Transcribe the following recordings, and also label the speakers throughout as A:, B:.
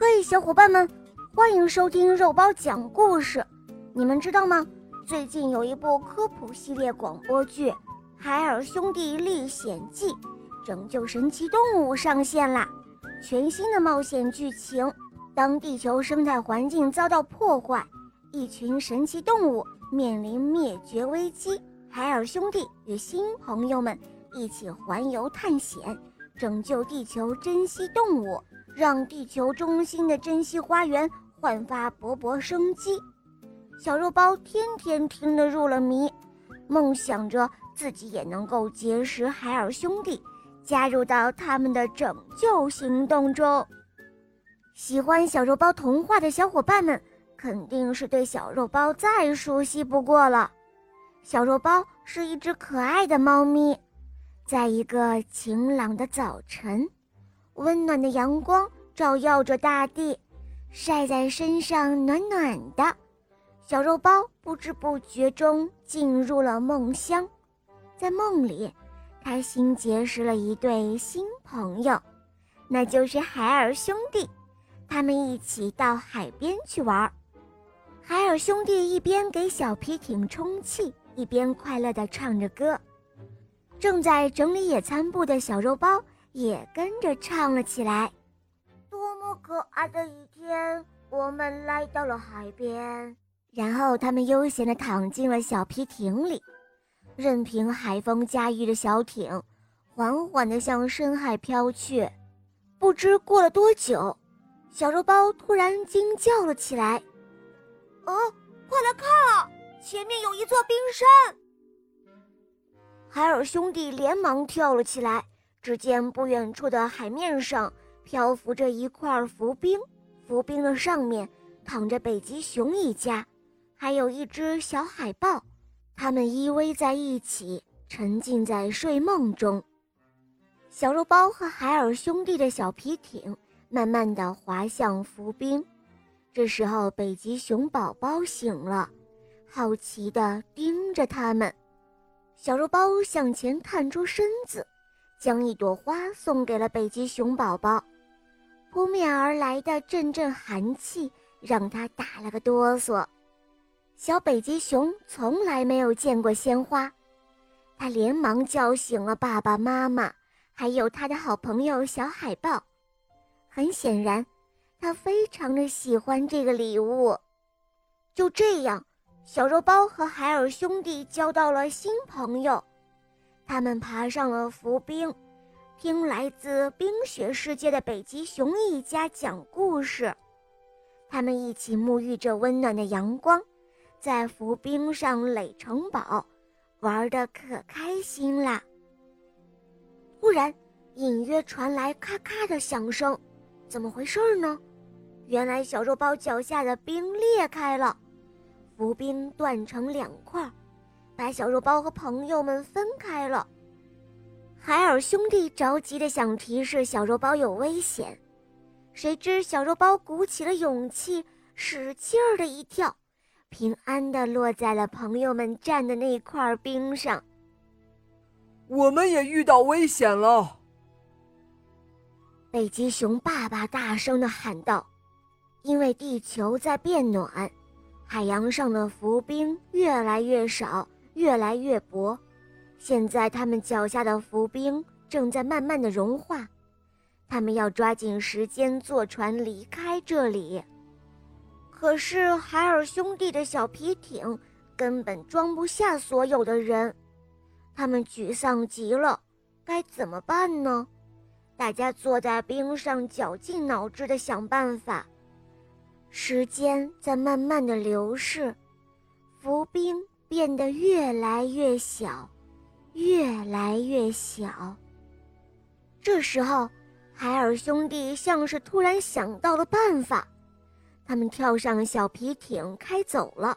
A: 嘿，小伙伴们，欢迎收听肉包讲故事。你们知道吗？最近有一部科普系列广播剧《海尔兄弟历险记：拯救神奇动物》上线啦！全新的冒险剧情，当地球生态环境遭到破坏，一群神奇动物面临灭绝危机，海尔兄弟与新朋友们一起环游探险，拯救地球珍稀动物。让地球中心的珍稀花园焕发勃勃生机，小肉包天天听得入了迷，梦想着自己也能够结识海尔兄弟，加入到他们的拯救行动中。喜欢小肉包童话的小伙伴们，肯定是对小肉包再熟悉不过了。小肉包是一只可爱的猫咪，在一个晴朗的早晨。温暖的阳光照耀着大地，晒在身上暖暖的。小肉包不知不觉中进入了梦乡，在梦里，开心结识了一对新朋友，那就是海尔兄弟。他们一起到海边去玩。海尔兄弟一边给小皮艇充气，一边快乐地唱着歌。正在整理野餐布的小肉包。也跟着唱了起来。多么可爱的一天，我们来到了海边，然后他们悠闲地躺进了小皮艇里，任凭海风驾驭着小艇，缓缓地向深海飘去。不知过了多久，小肉包突然惊叫了起来：“哦，快来看啊，前面有一座冰山！”海尔兄弟连忙跳了起来。只见不远处的海面上漂浮着一块浮冰，浮冰的上面躺着北极熊一家，还有一只小海豹，它们依偎在一起，沉浸在睡梦中。小肉包和海尔兄弟的小皮艇慢慢地滑向浮冰，这时候北极熊宝宝醒了，好奇地盯着他们。小肉包向前探出身子。将一朵花送给了北极熊宝宝，扑面而来的阵阵寒气让他打了个哆嗦。小北极熊从来没有见过鲜花，他连忙叫醒了爸爸妈妈，还有他的好朋友小海豹。很显然，他非常的喜欢这个礼物。就这样，小肉包和海尔兄弟交到了新朋友。他们爬上了浮冰，听来自冰雪世界的北极熊一家讲故事。他们一起沐浴着温暖的阳光，在浮冰上垒城堡，玩得可开心啦。突然，隐约传来咔咔的响声，怎么回事呢？原来小肉包脚下的冰裂开了，浮冰断成两块。把小肉包和朋友们分开了。海尔兄弟着急的想提示小肉包有危险，谁知小肉包鼓起了勇气，使劲儿的一跳，平安的落在了朋友们站的那块冰上。
B: 我们也遇到危险了！
A: 北极熊爸爸大声的喊道：“因为地球在变暖，海洋上的浮冰越来越少。”越来越薄，现在他们脚下的浮冰正在慢慢的融化，他们要抓紧时间坐船离开这里。可是海尔兄弟的小皮艇根本装不下所有的人，他们沮丧极了，该怎么办呢？大家坐在冰上，绞尽脑汁的想办法。时间在慢慢的流逝，浮冰。变得越来越小，越来越小。这时候，海尔兄弟像是突然想到了办法，他们跳上小皮艇开走了。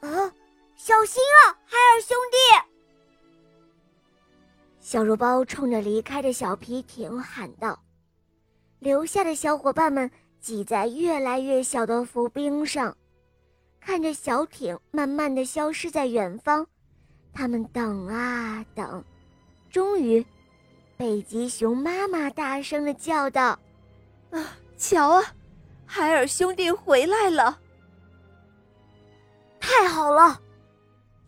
A: 啊，小心啊，海尔兄弟！小肉包冲着离开的小皮艇喊道。留下的小伙伴们挤在越来越小的浮冰上。看着小艇慢慢的消失在远方，他们等啊等，终于，北极熊妈妈大声的叫道：“
B: 啊，
C: 瞧啊，海尔兄弟回来了！
A: 太好了，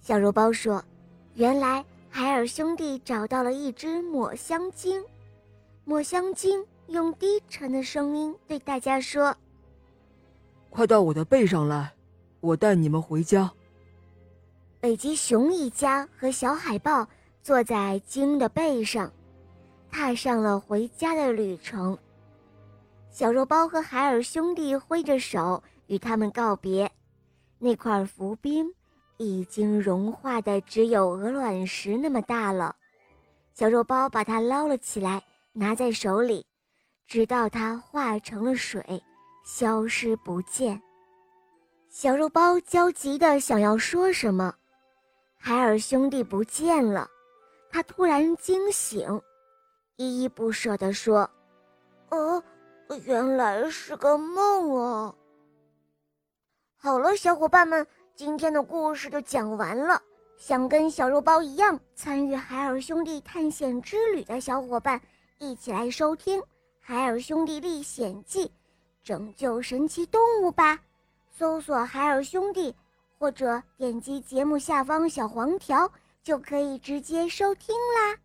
A: 小肉包说：“原来海尔兄弟找到了一只抹香鲸。”抹香鲸用低沉的声音对大家说：“
B: 快到我的背上来，我带你们回家。”
A: 北极熊一家和小海豹坐在鲸的背上，踏上了回家的旅程。小肉包和海尔兄弟挥着手与他们告别。那块浮冰已经融化的只有鹅卵石那么大了。小肉包把它捞了起来，拿在手里，直到它化成了水，消失不见。小肉包焦急的想要说什么。海尔兄弟不见了，他突然惊醒，依依不舍地说：“哦，原来是个梦啊！”好了，小伙伴们，今天的故事就讲完了。想跟小肉包一样参与海尔兄弟探险之旅的小伙伴，一起来收听《海尔兄弟历险记》，拯救神奇动物吧！搜索“海尔兄弟”。或者点击节目下方小黄条，就可以直接收听啦。